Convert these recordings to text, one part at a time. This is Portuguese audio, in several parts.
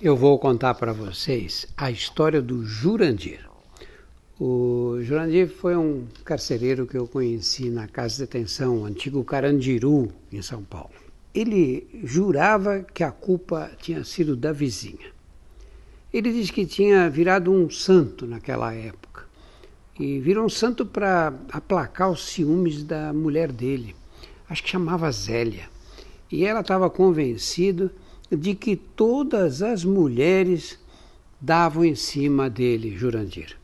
eu vou contar para vocês a história do Jurandir. O Jurandir foi um carcereiro que eu conheci na casa de detenção, o antigo Carandiru, em São Paulo. Ele jurava que a culpa tinha sido da vizinha. Ele diz que tinha virado um santo naquela época. E virou um santo para aplacar os ciúmes da mulher dele. Acho que chamava Zélia. E ela estava convencida de que todas as mulheres davam em cima dele, Jurandir.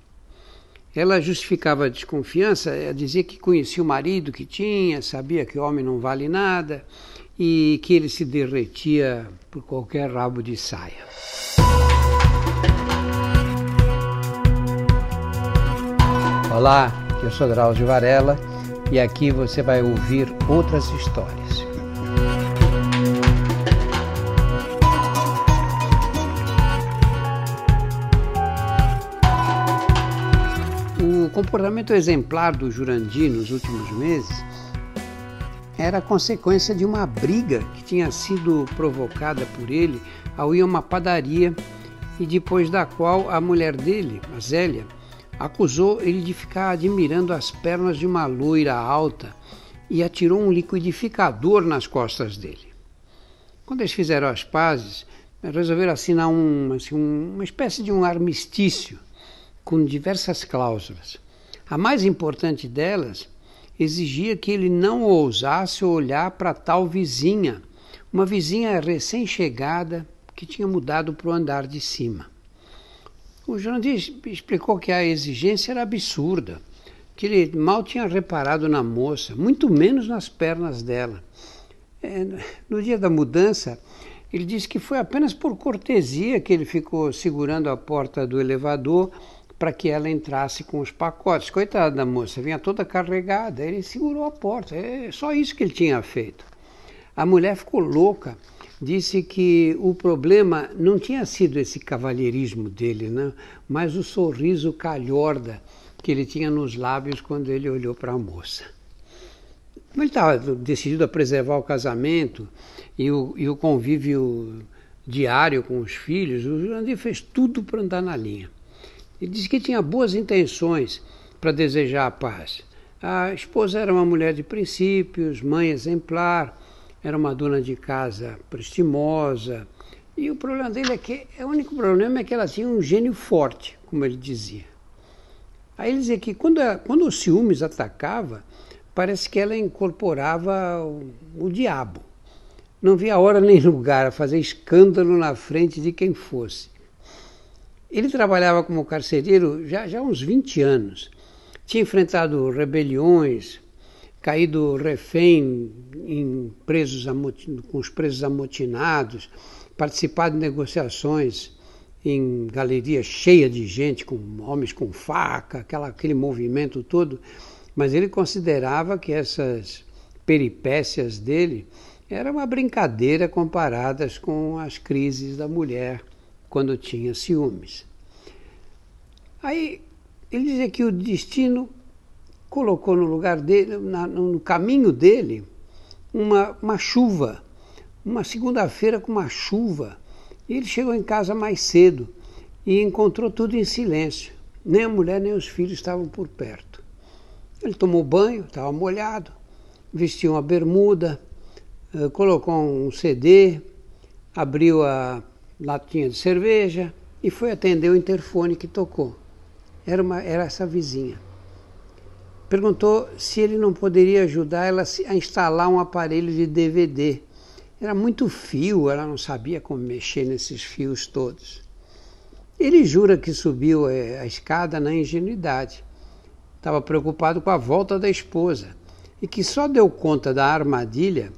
Ela justificava a desconfiança, eh, dizia que conhecia o marido que tinha, sabia que o homem não vale nada e que ele se derretia por qualquer rabo de saia. Olá, eu sou Drauzio Varela e aqui você vai ouvir outras histórias. Comportamento exemplar do Jurandir nos últimos meses era consequência de uma briga que tinha sido provocada por ele ao ir a uma padaria e depois da qual a mulher dele, a Zélia, acusou ele de ficar admirando as pernas de uma loira alta e atirou um liquidificador nas costas dele. Quando eles fizeram as pazes, resolveram assinar um, assim, uma espécie de um armistício com diversas cláusulas. A mais importante delas exigia que ele não ousasse olhar para tal vizinha, uma vizinha recém-chegada que tinha mudado para o andar de cima. O Jandir explicou que a exigência era absurda, que ele mal tinha reparado na moça, muito menos nas pernas dela. É, no dia da mudança, ele disse que foi apenas por cortesia que ele ficou segurando a porta do elevador para que ela entrasse com os pacotes. Coitada da moça, vinha toda carregada, ele segurou a porta, é só isso que ele tinha feito. A mulher ficou louca, disse que o problema não tinha sido esse cavalheirismo dele, né? mas o sorriso calhorda que ele tinha nos lábios quando ele olhou para a moça. Ele estava decidido a preservar o casamento e o, e o convívio diário com os filhos, o Jurandir fez tudo para andar na linha. Ele disse que tinha boas intenções para desejar a paz. A esposa era uma mulher de princípios, mãe exemplar, era uma dona de casa prestimosa. E o problema dele é que o único problema é que ela tinha um gênio forte, como ele dizia. Aí ele dizia que quando, quando o ciúmes atacava, parece que ela incorporava o, o diabo. Não via hora nem lugar a fazer escândalo na frente de quem fosse. Ele trabalhava como carcereiro já, já há uns 20 anos. Tinha enfrentado rebeliões, caído refém em presos com os presos amotinados, participado de negociações em galeria cheia de gente, com homens com faca, aquela, aquele movimento todo. Mas ele considerava que essas peripécias dele eram uma brincadeira comparadas com as crises da mulher quando tinha ciúmes. Aí ele dizia que o destino colocou no lugar dele, na, no caminho dele, uma, uma chuva, uma segunda-feira com uma chuva. E ele chegou em casa mais cedo e encontrou tudo em silêncio. Nem a mulher nem os filhos estavam por perto. Ele tomou banho, estava molhado, vestiu uma bermuda, eh, colocou um CD, abriu a latinha de cerveja e foi atender o interfone que tocou. Era, uma, era essa vizinha. Perguntou se ele não poderia ajudar ela a instalar um aparelho de DVD. Era muito fio, ela não sabia como mexer nesses fios todos. Ele jura que subiu eh, a escada na ingenuidade. Estava preocupado com a volta da esposa e que só deu conta da armadilha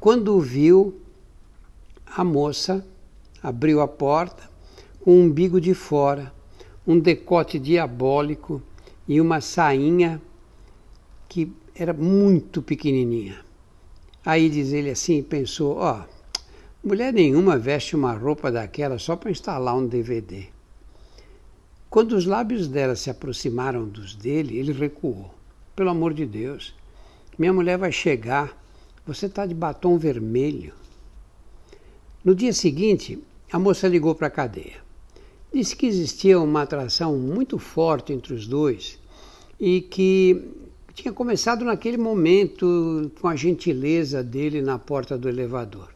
quando viu a moça abriu a porta com o umbigo de fora, um decote diabólico e uma sainha que era muito pequenininha. Aí diz ele assim, pensou, ó, oh, mulher nenhuma veste uma roupa daquela só para instalar um DVD. Quando os lábios dela se aproximaram dos dele, ele recuou. Pelo amor de Deus, minha mulher vai chegar, você está de batom vermelho. No dia seguinte, a moça ligou para a cadeia. Disse que existia uma atração muito forte entre os dois e que tinha começado naquele momento com a gentileza dele na porta do elevador.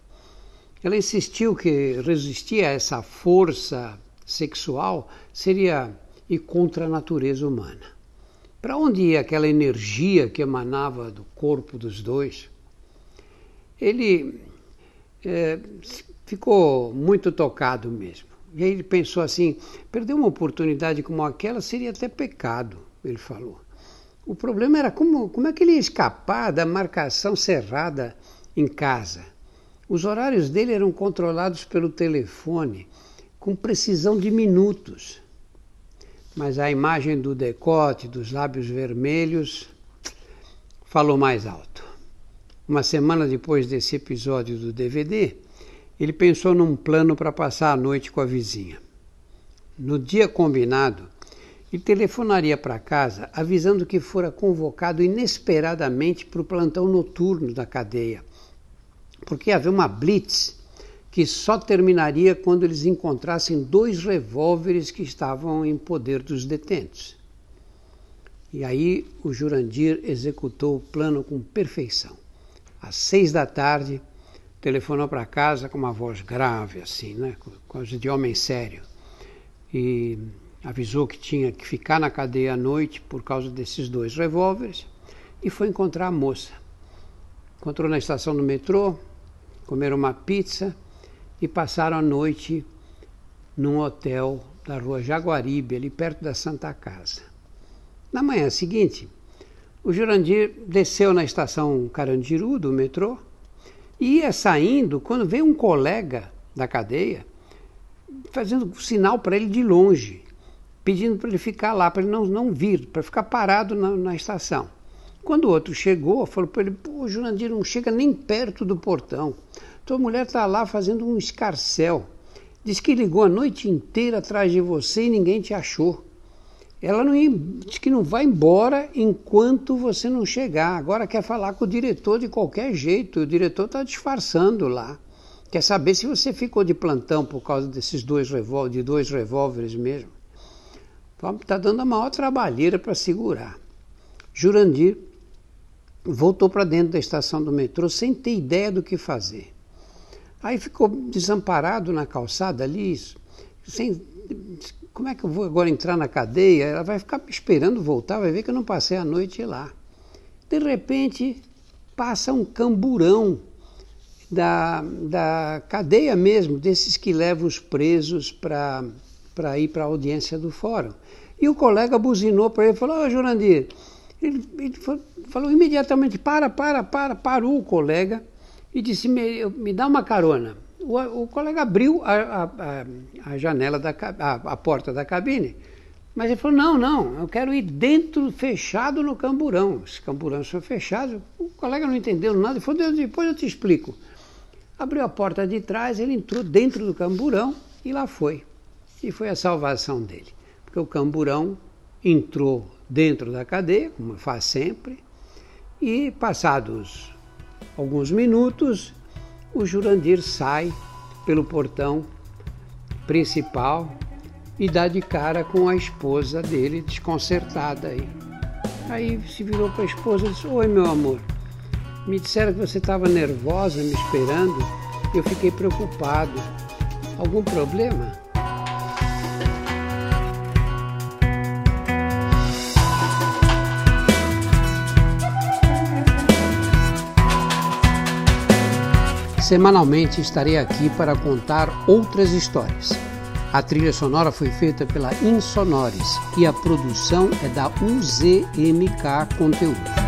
Ela insistiu que resistir a essa força sexual seria ir contra a natureza humana. Para onde ia aquela energia que emanava do corpo dos dois? Ele é, ficou muito tocado mesmo. E aí ele pensou assim: perder uma oportunidade como aquela seria até pecado, ele falou. O problema era como, como é que ele ia escapar da marcação cerrada em casa. Os horários dele eram controlados pelo telefone, com precisão de minutos. Mas a imagem do decote, dos lábios vermelhos, falou mais alto. Uma semana depois desse episódio do DVD, ele pensou num plano para passar a noite com a vizinha. No dia combinado, ele telefonaria para casa avisando que fora convocado inesperadamente para o plantão noturno da cadeia porque havia uma blitz que só terminaria quando eles encontrassem dois revólveres que estavam em poder dos detentos. E aí o Jurandir executou o plano com perfeição. Às seis da tarde, telefonou para casa com uma voz grave, assim, né? coisa de homem sério. E avisou que tinha que ficar na cadeia à noite por causa desses dois revólveres e foi encontrar a moça. Encontrou na estação do metrô, comeram uma pizza e passaram a noite num hotel da rua Jaguaribe, ali perto da Santa Casa. Na manhã seguinte, o Jurandir desceu na estação Carandiru do metrô ia saindo quando veio um colega da cadeia fazendo sinal para ele de longe, pedindo para ele ficar lá, para ele não, não vir, para ficar parado na, na estação. Quando o outro chegou, falou para ele: Pô, Jurandir, não chega nem perto do portão. Tua mulher está lá fazendo um escarcel. Diz que ligou a noite inteira atrás de você e ninguém te achou. Ela não diz que não vai embora enquanto você não chegar. Agora quer falar com o diretor de qualquer jeito. O diretor está disfarçando lá. Quer saber se você ficou de plantão por causa desses dois revólveres, de dois revólveres mesmo. Está dando a maior trabalheira para segurar. Jurandir voltou para dentro da estação do metrô sem ter ideia do que fazer. Aí ficou desamparado na calçada ali, sem, como é que eu vou agora entrar na cadeia? Ela vai ficar esperando voltar, vai ver que eu não passei a noite lá. De repente, passa um camburão da, da cadeia mesmo, desses que levam os presos para ir para a audiência do fórum. E o colega buzinou para ele e falou, ô oh, Jurandir, ele, ele falou imediatamente, para, para, para, parou o colega e disse, me, me dá uma carona. O, o colega abriu a, a, a janela, da, a, a, porta da cabine, mas ele falou, não, não, eu quero ir dentro, fechado no camburão. Os camburões são fechados. O colega não entendeu nada e falou, depois eu te explico. Abriu a porta de trás, ele entrou dentro do camburão e lá foi. E foi a salvação dele. Porque o camburão entrou dentro da cadeia, como faz sempre, e passados alguns minutos, o Jurandir sai pelo portão principal e dá de cara com a esposa dele desconcertada aí. Aí se virou para a esposa e disse: Oi, meu amor, me disseram que você estava nervosa me esperando, eu fiquei preocupado. Algum problema? Semanalmente estarei aqui para contar outras histórias. A trilha sonora foi feita pela Insonores e a produção é da UZMK Conteúdo.